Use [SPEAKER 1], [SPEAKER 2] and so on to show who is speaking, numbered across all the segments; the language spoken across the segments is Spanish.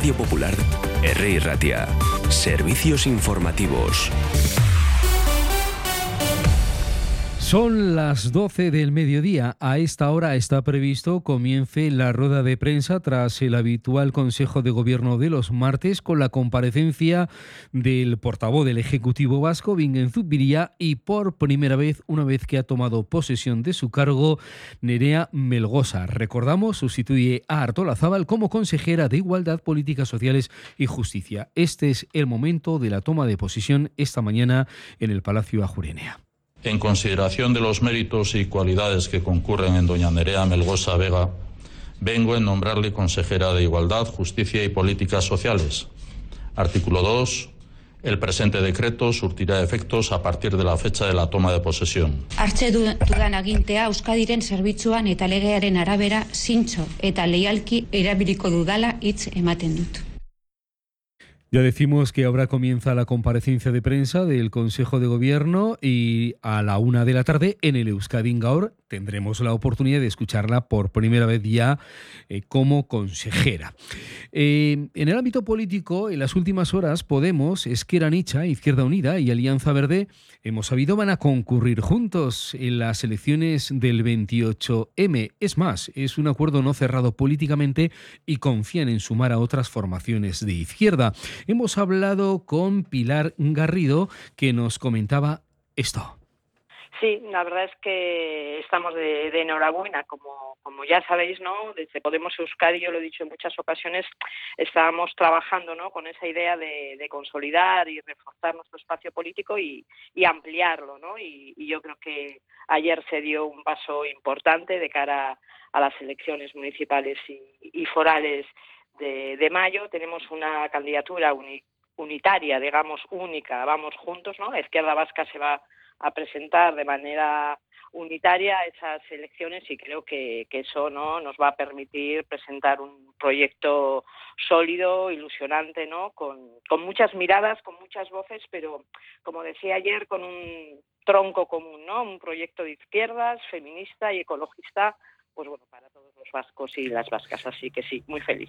[SPEAKER 1] Radio Popular, R. Ratia. Servicios informativos.
[SPEAKER 2] Son las 12 del mediodía. A esta hora está previsto comience la rueda de prensa tras el habitual Consejo de Gobierno de los martes con la comparecencia del portavoz del Ejecutivo Vasco, Vingen Zubiría, y por primera vez, una vez que ha tomado posesión de su cargo, Nerea Melgosa. Recordamos, sustituye a Artola Zaval como consejera de Igualdad, Políticas Sociales y Justicia. Este es el momento de la toma de posesión esta mañana en el Palacio Ajurenea.
[SPEAKER 3] En consideración de los méritos y cualidades que concurren en doña Nerea Melgosa Vega, vengo en nombrarle consejera de Igualdad, Justicia y Políticas Sociales. Artículo 2. El presente decreto surtirá efectos a partir de la fecha de la toma de posesión.
[SPEAKER 2] Ya decimos que ahora comienza la comparecencia de prensa del Consejo de Gobierno y a la una de la tarde en el Euskadi Gaur tendremos la oportunidad de escucharla por primera vez ya eh, como consejera. Eh, en el ámbito político, en las últimas horas, Podemos, Esquerra Nicha, Izquierda Unida y Alianza Verde, hemos sabido van a concurrir juntos en las elecciones del 28M. Es más, es un acuerdo no cerrado políticamente y confían en sumar a otras formaciones de izquierda. Hemos hablado con Pilar Garrido, que nos comentaba esto.
[SPEAKER 4] Sí, la verdad es que estamos de, enhorabuena, como, ya sabéis, ¿no? Desde Podemos Euskadi, yo lo he dicho en muchas ocasiones, estábamos trabajando, ¿no? Con esa idea de, consolidar y reforzar nuestro espacio político y, ampliarlo, ¿no? Y, yo creo que ayer se dio un paso importante de cara a las elecciones municipales y forales de, mayo tenemos una candidatura unitaria, digamos, única, vamos juntos, ¿no? La izquierda vasca se va a presentar de manera unitaria esas elecciones y creo que, eso no nos va a permitir presentar un proyecto sólido, ilusionante, ¿no? Con muchas miradas, con muchas voces, pero como decía ayer, con un tronco común, ¿no? Un proyecto de izquierdas, feminista y ecologista pues bueno, para todos los vascos y las vascas. Así que sí, muy feliz.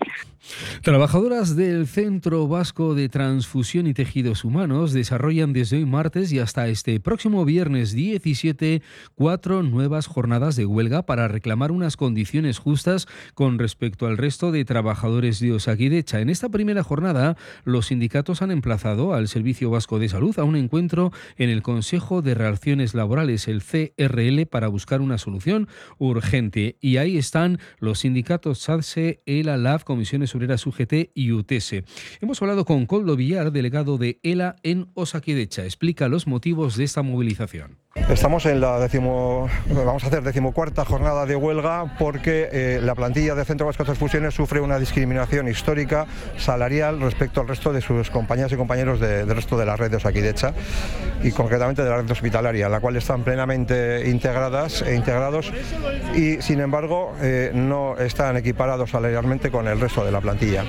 [SPEAKER 2] Trabajadoras del Centro Vasco de Transfusión y Tejidos Humanos desarrollan desde hoy martes y hasta este próximo viernes 17 cuatro nuevas jornadas de huelga para reclamar unas condiciones justas con respecto al resto de trabajadores de Osakidecha. En esta primera jornada, los sindicatos han emplazado al Servicio Vasco de Salud a un encuentro en el Consejo de Relaciones Laborales, el CRL, para buscar una solución urgente y ahí están los sindicatos SADSE, ELA, LAF, Comisiones Obreras UGT y UTS. Hemos hablado con Coldo Villar, delegado de ELA en Osakidecha. Explica los motivos de esta movilización.
[SPEAKER 5] Estamos en la décimo, vamos a hacer decimocuarta jornada de huelga porque eh, la plantilla de Centro Vasco de Transfusiones sufre una discriminación histórica salarial respecto al resto de sus compañeras y compañeros del resto de la red de Osakidecha y concretamente de la red hospitalaria, la cual están plenamente integradas e integrados y sin embargo eh, no están equiparados salarialmente con el resto de la plantilla.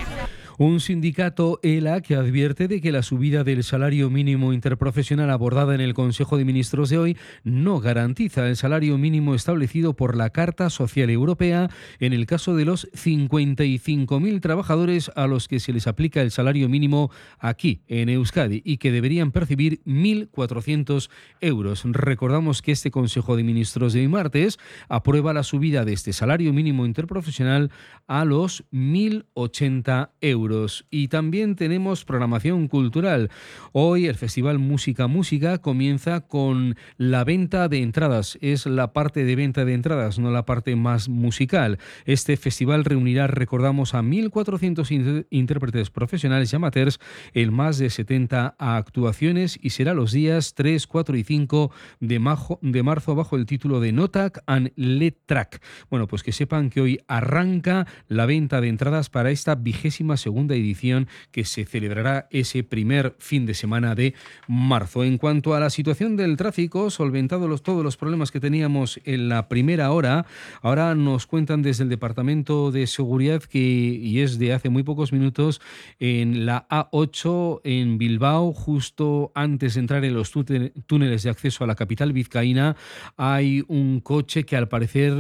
[SPEAKER 2] Un sindicato ELA que advierte de que la subida del salario mínimo interprofesional abordada en el Consejo de Ministros de hoy no garantiza el salario mínimo establecido por la Carta Social Europea en el caso de los 55.000 trabajadores a los que se les aplica el salario mínimo aquí en Euskadi y que deberían percibir 1.400 euros. Recordamos que este Consejo de Ministros de hoy martes aprueba la subida de este salario mínimo interprofesional a los 1.080 euros. Y también tenemos programación cultural. Hoy el Festival Música Música comienza con la venta de entradas. Es la parte de venta de entradas, no la parte más musical. Este festival reunirá, recordamos, a 1.400 intérpretes profesionales y amateurs en más de 70 actuaciones y será los días 3, 4 y 5 de, de marzo bajo el título de Notac and Let Track. Bueno, pues que sepan que hoy arranca la venta de entradas para esta vigésima segunda segunda edición que se celebrará ese primer fin de semana de marzo. En cuanto a la situación del tráfico, solventados todos los problemas que teníamos en la primera hora, ahora nos cuentan desde el Departamento de Seguridad que, y es de hace muy pocos minutos, en la A8 en Bilbao, justo antes de entrar en los túneles de acceso a la capital vizcaína, hay un coche que al parecer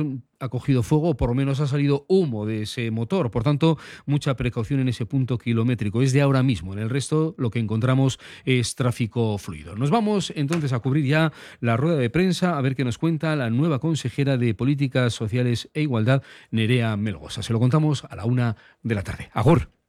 [SPEAKER 2] ha cogido fuego, o por lo menos ha salido humo de ese motor. Por tanto, mucha precaución en ese punto kilométrico. Es de ahora mismo. En el resto, lo que encontramos es tráfico fluido. Nos vamos entonces a cubrir ya la rueda de prensa, a ver qué nos cuenta la nueva consejera de Políticas Sociales e Igualdad, Nerea Melgosa. Se lo contamos a la una de la tarde. Agor.